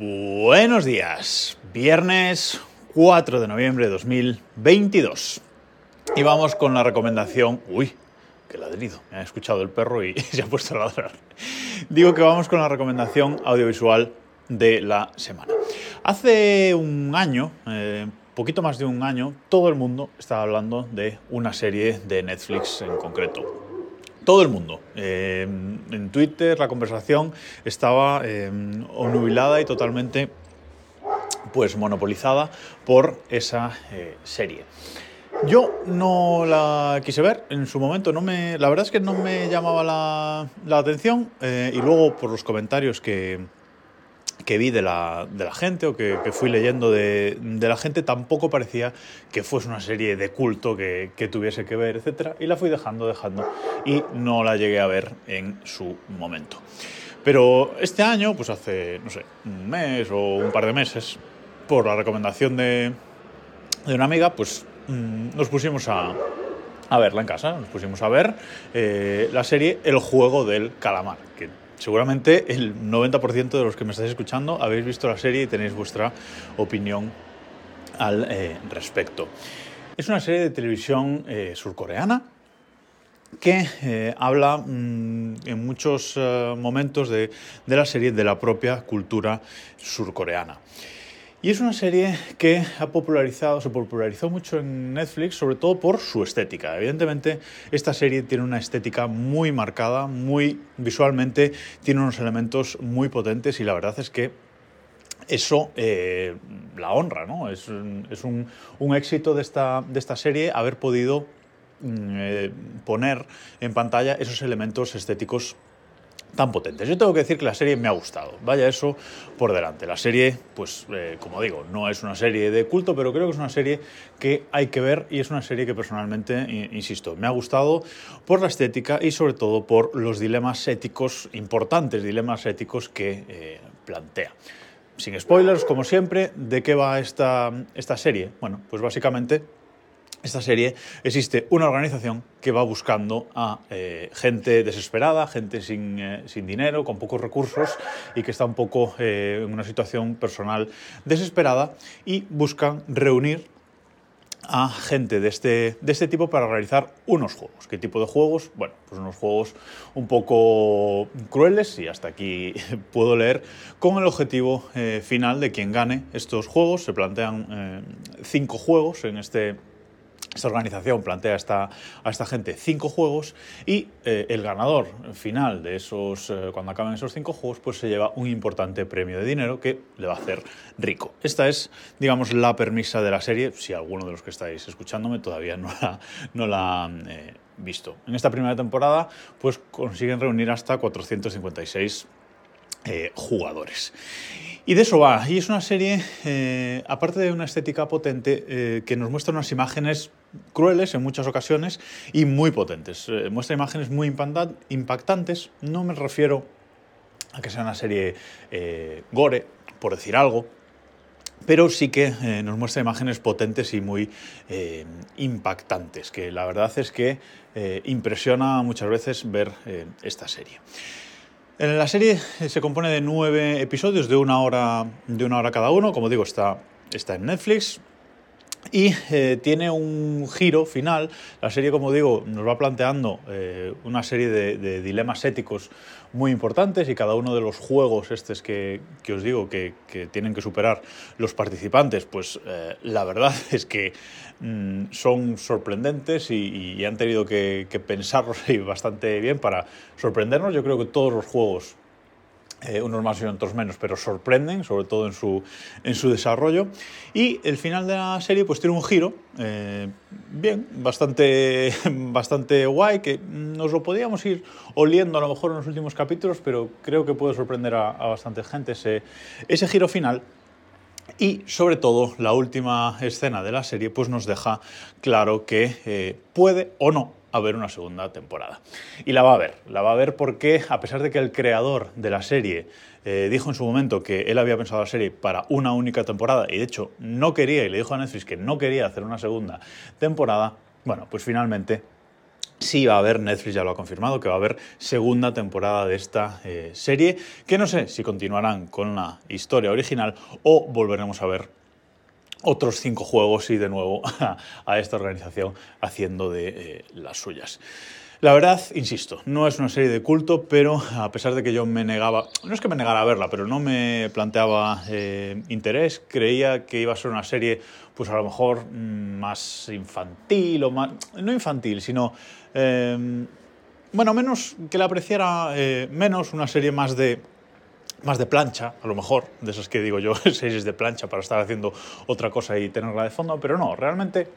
Buenos días, viernes 4 de noviembre de 2022. Y vamos con la recomendación... Uy, qué ladrido, me ha escuchado el perro y se ha puesto a ladrar. Digo que vamos con la recomendación audiovisual de la semana. Hace un año, eh, poquito más de un año, todo el mundo estaba hablando de una serie de Netflix en concreto todo el mundo. Eh, en Twitter la conversación estaba eh, onubilada y totalmente pues monopolizada por esa eh, serie. Yo no la quise ver en su momento, no me, la verdad es que no me llamaba la, la atención y luego por los comentarios que, que vi de la, de la gente o que, que fui leyendo de, de, la gente tampoco parecía que fuese una serie de culto que, que, tuviese que ver, etc. Y la fui dejando, dejando y no la llegué a ver en su momento. Pero este año, pues hace, no sé, un mes o un par de meses, por la recomendación de, de una amiga, pues mmm, nos pusimos a, a verla en casa, nos pusimos a ver eh, la serie El juego del calamar, que seguramente el 90% de los que me estáis escuchando habéis visto la serie y tenéis vuestra opinión al eh, respecto. Es una serie de televisión eh, surcoreana que habla mmm, en muchos momentos de, de la serie de la propia cultura surcoreana. Y es una serie que ha popularizado, se popularizó mucho en Netflix, sobre todo por su estética. Evidentemente, esta serie tiene una estética muy marcada, muy visualmente, tiene unos elementos muy potentes y la verdad es que eso eh, la honra, ¿no? Es, es un, un, éxito de esta, de esta serie haber podido eh, poner en pantalla esos elementos estéticos tan potentes. Yo tengo que decir que la serie me ha gustado, vaya eso por delante. La serie, pues eh, como digo, no es una serie de culto, pero creo que es una serie que hay que ver y es una serie que personalmente, insisto, me ha gustado por la estética y sobre todo por los dilemas éticos, importantes dilemas éticos que eh, plantea. Sin spoilers, como siempre, ¿de qué va esta, esta serie? Bueno, pues básicamente esta serie existe una organización que va buscando a eh, gente desesperada, gente sin, eh, sin, dinero, con pocos recursos y que está un poco eh, en una situación personal desesperada y buscan reunir a gente de este, de este tipo para realizar unos juegos. ¿Qué tipo de juegos? Bueno, pues unos juegos un poco crueles y hasta aquí puedo leer con el objetivo final de quien gane estos juegos. Se plantean cinco juegos en este esta organización plantea a esta, a esta gente cinco juegos y eh, el ganador final de esos, eh, cuando acaben esos cinco juegos, pues se lleva un importante premio de dinero que le va a hacer rico. Esta es, digamos, la permisa de la serie, si alguno de los que estáis escuchándome todavía no la, no la eh, visto. En esta primera temporada, pues consiguen reunir hasta 456 jugadores. Y de eso va. Y es una serie, eh, aparte de una estética potente, eh, que nos muestra unas imágenes crueles en muchas ocasiones y muy potentes. Eh, muestra imágenes muy impactantes. No me refiero a que sea una serie eh, gore, por decir algo, pero sí que eh, nos muestra imágenes potentes y muy eh, impactantes, que la verdad es que eh, impresiona muchas veces ver esta serie. La serie se compone de nueve episodios de una hora, de una hora cada uno, como digo, está, está en Netflix, y eh, tiene un giro final. La serie, como digo, nos va planteando eh, una serie de, dilemas éticos muy importantes y cada uno de los juegos estos que, os digo que, tienen que superar los participantes, pues eh, la verdad es que mmm, son sorprendentes y, y, han tenido que, que pensarlos bastante bien para sorprendernos. Yo creo que todos los juegos eh, unos más y otros menos, pero sorprenden, sobre todo en su, en su desarrollo. Y el final de la serie pues tiene un giro, eh, bien, bastante, bastante guay, que nos lo podíamos ir oliendo a lo mejor en los últimos capítulos, pero creo que puede sorprender a, a bastante gente ese, ese giro final. Y sobre todo la última escena de la serie pues nos deja claro que eh, puede o no a ver una segunda temporada. Y la va a ver, la va a ver porque a pesar de que el creador de la serie eh, dijo en su momento que él había pensado la serie para una única temporada y de hecho no quería y le dijo a Netflix que no quería hacer una segunda temporada, bueno, pues finalmente Sí va a haber, Netflix ya lo ha confirmado, que va a haber segunda temporada de esta eh, serie, que no sé si continuarán con la historia original o volveremos a ver otros cinco juegos y de nuevo a, esta organización haciendo de eh, las suyas. La verdad, insisto, no es una serie de culto, pero a pesar de que yo me negaba, no es que me negara a verla, pero no me planteaba eh, interés, creía que iba a ser una serie, pues a lo mejor mm, más infantil o más, no infantil, sino, em, bueno, menos, que la apreciara eh, menos, una serie más de más de plancha, a lo mejor, de esas que digo yo, series de plancha para estar haciendo otra cosa y tenerla de fondo, pero no, realmente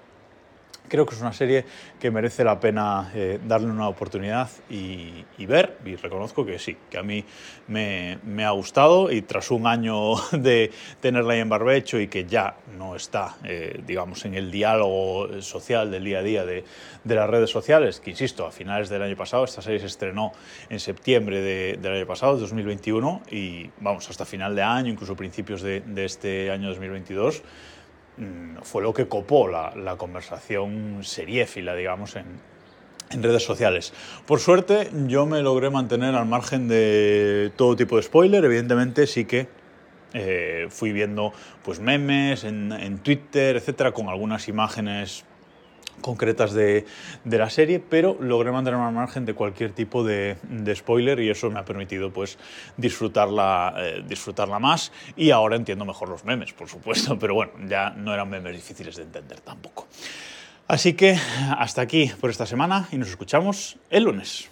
creo que es una serie que merece la pena eh, darle una oportunidad y, ver, y reconozco que sí, que a mí me, ha gustado y tras un año de tenerla ahí en barbecho y que ya no está, eh, digamos, en el diálogo social del día a día de, las redes sociales, que insisto, a finales del año pasado, esta serie se estrenó en septiembre del año pasado, 2021, y vamos, hasta final de año, incluso principios de, de este año 2022, Mm, fue lo que copó la, conversación seriéfila, digamos, en, redes sociales. Por suerte, yo me logré mantener al margen de todo tipo de spoiler. Evidentemente, sí que eh, fui viendo pues, memes en, en Twitter, etcétera, con algunas imágenes concretas de, la serie, pero logré mantener al margen de cualquier tipo de, spoiler y eso me ha permitido pues disfrutarla, eh, disfrutarla más y ahora entiendo mejor los memes, por supuesto, pero bueno, ya no eran memes difíciles de entender tampoco. Así que hasta aquí por esta semana y nos escuchamos el lunes.